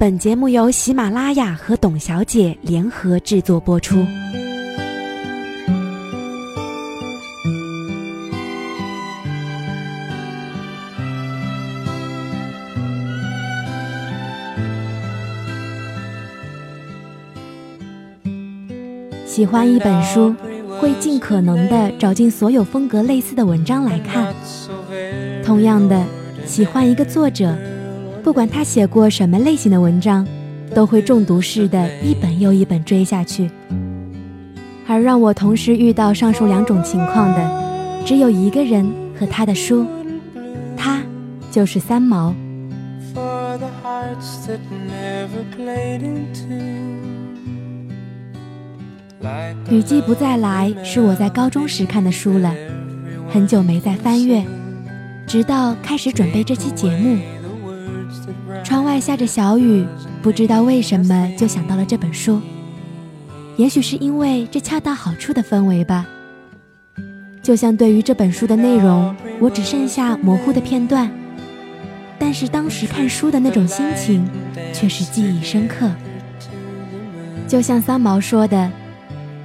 本节目由喜马拉雅和董小姐联合制作播出。喜欢一本书，会尽可能的找尽所有风格类似的文章来看。同样的，喜欢一个作者。不管他写过什么类型的文章，都会中毒似的，一本又一本追下去。而让我同时遇到上述两种情况的，只有一个人和他的书，他就是三毛。雨季不再来是我在高中时看的书了，很久没再翻阅，直到开始准备这期节目。下着小雨，不知道为什么就想到了这本书。也许是因为这恰到好处的氛围吧。就像对于这本书的内容，我只剩下模糊的片段，但是当时看书的那种心情却是记忆深刻。就像三毛说的：“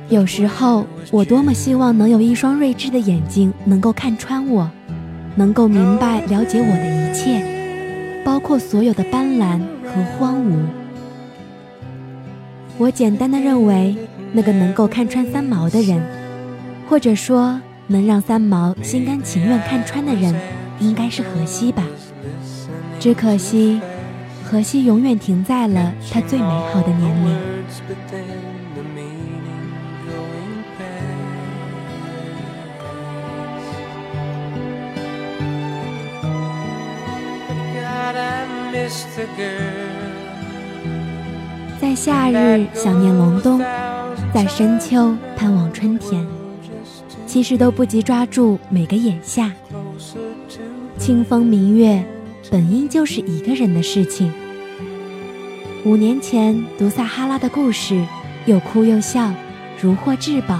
有时候我多么希望能有一双睿智的眼睛，能够看穿我，能够明白了解我的一切。”包括所有的斑斓和荒芜。我简单的认为，那个能够看穿三毛的人，或者说能让三毛心甘情愿看穿的人，应该是荷西吧。只可惜，荷西永远停在了他最美好的年龄。在夏日想念隆冬，在深秋盼望春天，其实都不及抓住每个眼下。清风明月，本应就是一个人的事情。五年前读撒哈拉的故事，又哭又笑，如获至宝。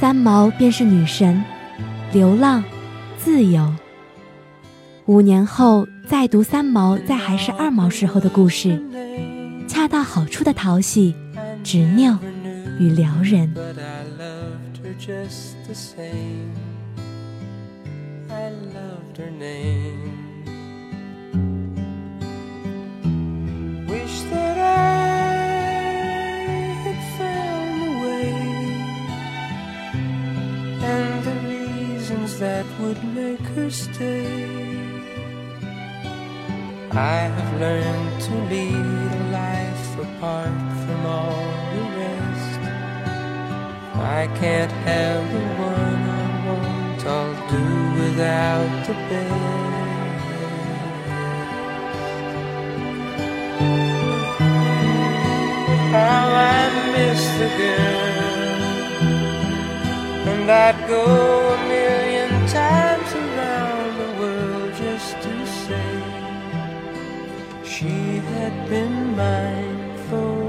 三毛便是女神，流浪，自由。五年后再读三毛在还是二毛时候的故事，恰到好处的讨喜、执拗与撩人。I have learned to lead a life apart from all the rest. I can't have the one I want, I'll do without the best. How I miss the girl, and I'd go she had been mine for